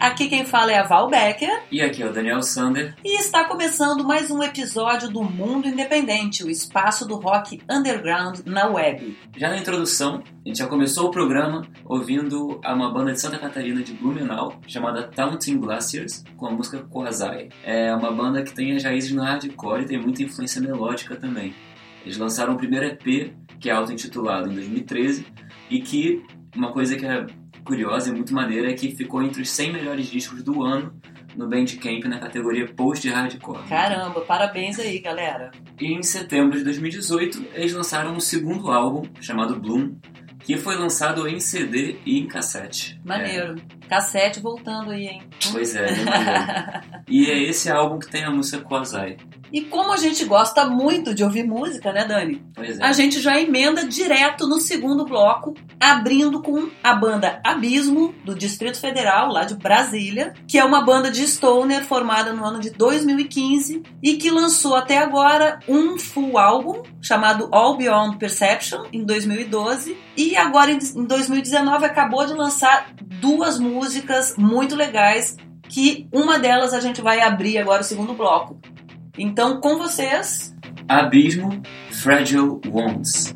Aqui quem fala é a Val Becker. E aqui é o Daniel Sander. E está começando mais um episódio do Mundo Independente, o espaço do rock underground na web. Já na introdução, a gente já começou o programa ouvindo uma banda de Santa Catarina de Blumenau chamada Taunting Glaciers com a música Quasai. É uma banda que tem as raízes no hardcore e tem muita influência melódica também. Eles lançaram o primeiro EP, que é auto-intitulado, em 2013, e que uma coisa que é curiosa e muito maneira é que ficou entre os 100 melhores discos do ano no Bandcamp na categoria Post-Hardcore. Caramba, parabéns aí, galera. E em setembro de 2018, eles lançaram um segundo álbum, chamado Bloom, que foi lançado em CD e em cassete. Maneiro. Cassete voltando aí, hein? Pois é, maneiro. E é esse álbum que tem a música Quasai. E como a gente gosta muito de ouvir música, né, Dani? Pois é. A gente já emenda direto no segundo bloco, abrindo com a banda Abismo, do Distrito Federal, lá de Brasília, que é uma banda de stoner formada no ano de 2015 e que lançou até agora um full álbum chamado All Beyond Perception, em 2012, e agora em 2019 acabou de lançar duas músicas muito legais, que uma delas a gente vai abrir agora o segundo bloco. Então, com vocês, Abismo, Fragile Wounds.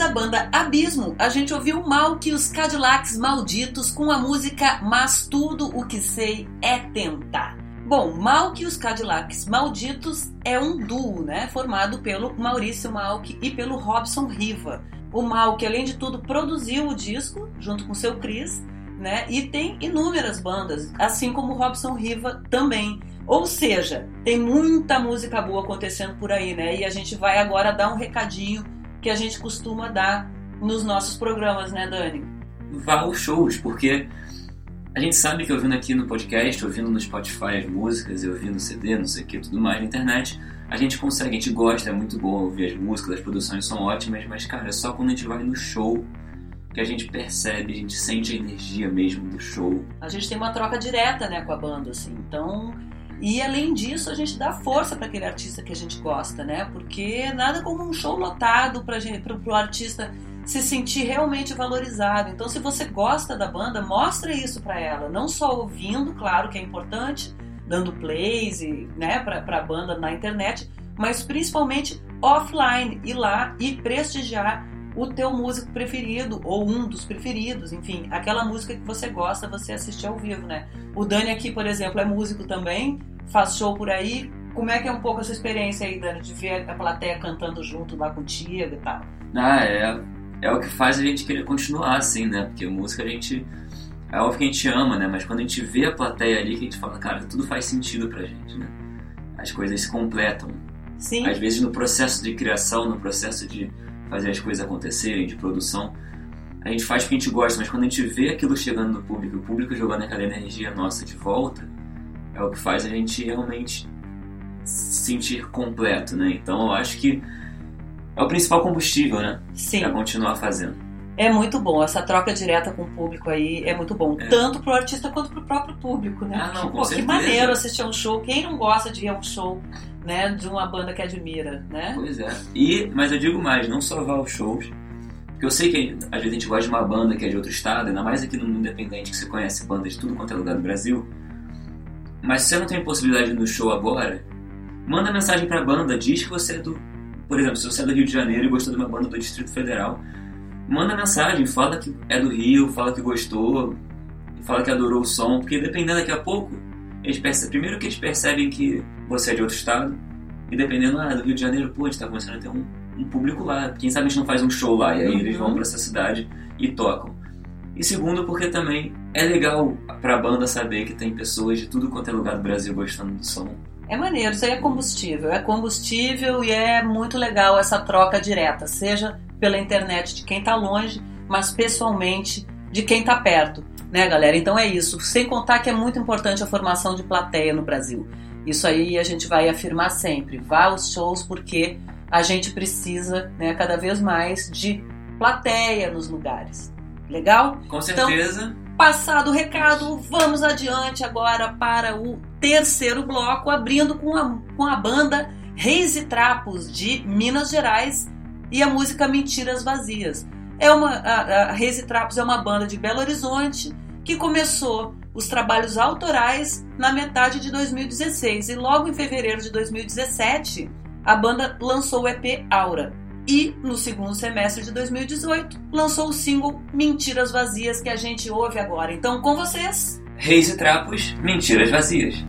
Da banda Abismo, a gente ouviu mal que os Cadillacs Malditos com a música Mas Tudo o que Sei é Tentar. Bom, Mal que os Cadillacs Malditos é um duo, né? Formado pelo Maurício Malk e pelo Robson Riva. O Malk, além de tudo, produziu o disco junto com seu Chris, né? E tem inúmeras bandas, assim como o Robson Riva também. Ou seja, tem muita música boa acontecendo por aí, né? E a gente vai agora dar um recadinho que a gente costuma dar nos nossos programas, né, Dani? vá aos shows, porque a gente sabe que ouvindo aqui no podcast, ouvindo no Spotify as músicas, e ouvindo CD, não sei o que, tudo mais na internet, a gente consegue, a gente gosta, é muito bom ouvir as músicas, as produções são ótimas, mas cara, é só quando a gente vai no show que a gente percebe, a gente sente a energia mesmo do show. A gente tem uma troca direta, né, com a banda, assim. Então, e além disso, a gente dá força para aquele artista que a gente gosta, né? Porque nada como um show lotado para o artista se sentir realmente valorizado. Então, se você gosta da banda, mostra isso para ela, não só ouvindo, claro que é importante, dando plays e, né, para a banda na internet, mas principalmente offline, ir lá e prestigiar o teu músico preferido ou um dos preferidos, enfim, aquela música que você gosta, você assistir ao vivo, né? O Dani aqui, por exemplo, é músico também, faz show por aí. Como é que é um pouco essa experiência aí, Dani, de ver a plateia cantando junto lá contigo e tal? Ah, é, é o que faz a gente querer continuar assim, né? Porque música a gente. É óbvio que a gente ama, né? Mas quando a gente vê a plateia ali, que a gente fala, cara, tudo faz sentido pra gente, né? As coisas se completam. Sim. Às vezes no processo de criação, no processo de fazer as coisas acontecerem, de produção, a gente faz porque a gente gosta, mas quando a gente vê aquilo chegando no público, o público jogando aquela energia nossa de volta, é o que faz a gente realmente se sentir completo, né? Então eu acho que é o principal combustível, né? Sim. Pra continuar fazendo. É muito bom, essa troca direta com o público aí é muito bom. É. Tanto pro artista quanto pro próprio público, né? Ah, não, Pô, que maneiro assistir a um show. Quem não gosta de ir a um show, né? De uma banda que admira, né? Pois é. E, mas eu digo mais, não só vá aos shows, porque eu sei que às vezes a gente gosta de uma banda que é de outro estado, ainda mais aqui no mundo independente, que você conhece bandas de tudo quanto é lugar do Brasil. Mas se você não tem possibilidade no show agora, manda mensagem pra banda, diz que você é do. Por exemplo, se você é do Rio de Janeiro e gostou de uma banda do Distrito Federal, manda mensagem, fala que é do Rio, fala que gostou, fala que adorou o som, porque dependendo daqui a pouco, eles percebem, primeiro que eles percebem que você é de outro estado, E dependendo ah, do Rio de Janeiro, pô, a gente tá começando a ter um, um público lá. Quem sabe a gente não faz um show lá e aí eles vão Uhum. pra essa cidade e tocam. E segundo, porque também é legal pra banda saber que tem pessoas de tudo quanto é lugar do Brasil gostando do som. É maneiro, isso aí é combustível. É combustível e é muito legal essa troca direta, seja pela internet de quem tá longe, mas pessoalmente de quem tá perto, né, galera? Então é isso. Sem contar que é muito importante a formação de plateia no Brasil. Isso aí a gente vai afirmar sempre. Vá aos shows porque a gente precisa, né, cada vez mais de plateia nos lugares. Legal? Com certeza, Passado o recado, vamos adiante agora para o terceiro bloco, abrindo com a, com a banda Reis e Trapos de Minas Gerais e a música Mentiras Vazias. É uma, a, a Reis e Trapos é uma banda de Belo Horizonte que começou os trabalhos autorais na metade de 2016 e logo em fevereiro de 2017 a banda lançou o EP Aura. E no segundo semestre de 2018 lançou o single Mentiras Vazias que a gente ouve agora. Então com vocês, reis e trapos, mentiras vazias.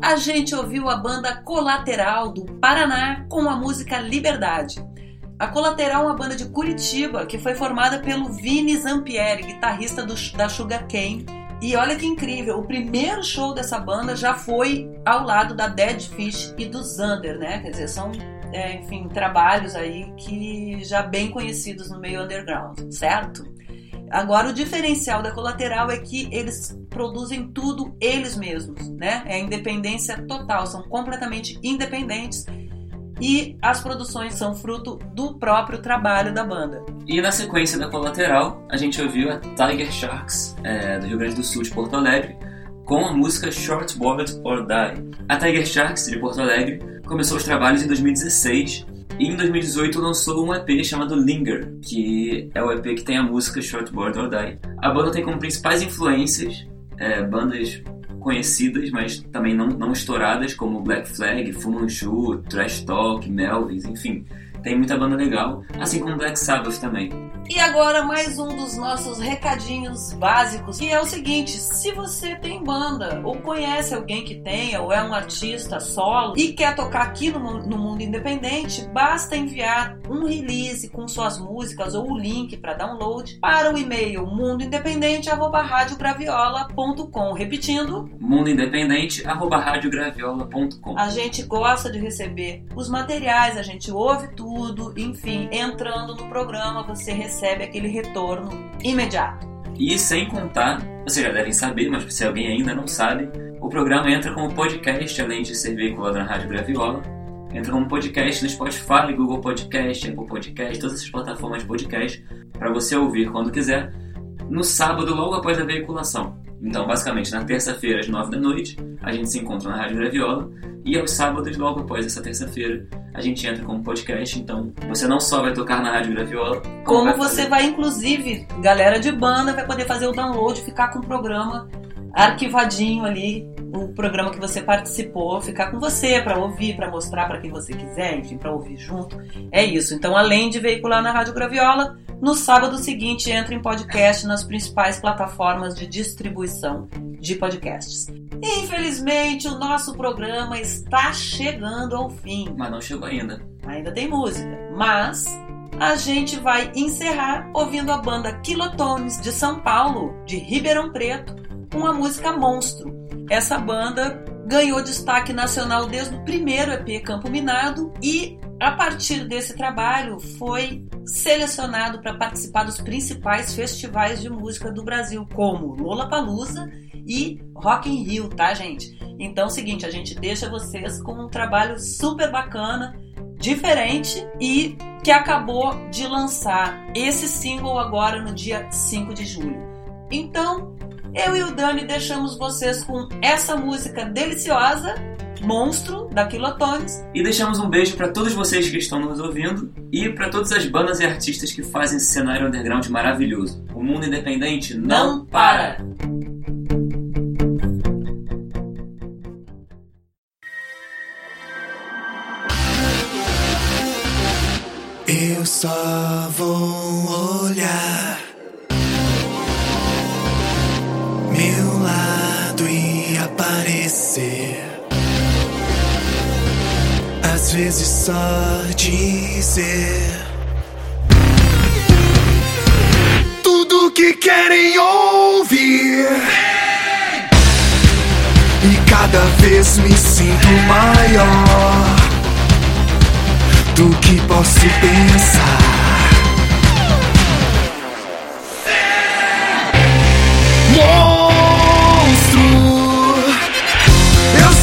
A gente ouviu a banda Colateral do Paraná com a música Liberdade. A Colateral é uma banda de Curitiba que foi formada pelo Vini Zampieri, guitarrista do, da Sugar Cane. E olha que incrível, o primeiro show dessa banda já foi ao lado da Dead Fish e do Zander, né? Quer dizer, são, é, enfim, trabalhos aí que já bem conhecidos no meio underground, certo? Agora, o diferencial da Colateral é que eles produzem tudo eles mesmos, né? É independência total, são completamente independentes e as produções são fruto do próprio trabalho da banda. E na sequência da Colateral, a gente ouviu a Tiger Sharks, é, do Rio Grande do Sul, de Porto Alegre, com a música Shortboard or Die. A Tiger Sharks, de Porto Alegre, começou os trabalhos em 2016 e em 2018 lançou um EP chamado Linger, que é o EP que tem a música Shortboard or Die. A banda tem como principais influências é, bandas conhecidas, mas também não, não estouradas, como Black Flag, Fu Manchu, Trash Talk, Melvins, enfim. Tem muita banda legal, assim como Black Sabbath também. E agora mais um dos nossos recadinhos básicos, que é o seguinte: se você tem banda, ou conhece alguém que tenha, ou é um artista solo e quer tocar aqui no, no mundo independente, basta enviar um release com suas músicas ou o link para download para o e-mail mundoindependente@radiograviola.com. Repetindo, mundoindependente@radiograviola.com. A gente gosta de receber os materiais, a gente ouve tudo, enfim, entrando no programa você recebe aquele retorno imediato. E sem contar, vocês já devem saber, mas se alguém ainda não sabe, o programa entra como podcast, além de ser veiculado na Rádio Graviola. Entra como podcast no Spotify, Google Podcast, Apple Podcast, todas essas plataformas de podcast, para você ouvir quando quiser, no sábado, logo após a veiculação. Então, basicamente, na terça-feira, às nove da noite, a gente se encontra na Rádio Graviola. E aos sábados, logo após essa terça-feira, a gente entra como podcast. Então, você não só vai tocar na Rádio Graviola, como, como vai você vai, inclusive, galera de banda, vai poder fazer o download, ficar com o programa arquivadinho ali, o programa que você participou, ficar com você para ouvir, para mostrar para quem você quiser, enfim, para ouvir junto. É isso. Então, além de veicular na Rádio Graviola, no sábado seguinte entra em podcast nas principais plataformas de distribuição de podcasts. Infelizmente, o nosso programa está chegando ao fim. Mas não chegou ainda. Ainda tem música. Mas a gente vai encerrar ouvindo a banda Kilotones de São Paulo, de Ribeirão Preto, com a música Monstro. Essa banda ganhou destaque nacional desde o primeiro EP Campo Minado e a partir desse trabalho foi selecionado para participar dos principais festivais de música do Brasil, como Lollapalooza e Rock in Rio, tá, gente? Então é o seguinte, a gente deixa vocês com um trabalho super bacana, diferente e que acabou de lançar esse single agora no dia 5 de julho. Então, eu e o Dani deixamos vocês com essa música deliciosa, Monstro, da Kilotones. E deixamos um beijo para todos vocês que estão nos ouvindo e para todas as bandas e artistas que fazem esse cenário underground maravilhoso. O mundo independente não, não para. Às vezes só dizer tudo que querem ouvir. E cada vez me sinto maior do que posso pensar.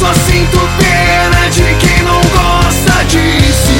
Só sinto pena de quem não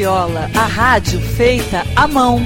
Graviola, a rádio feita à mão.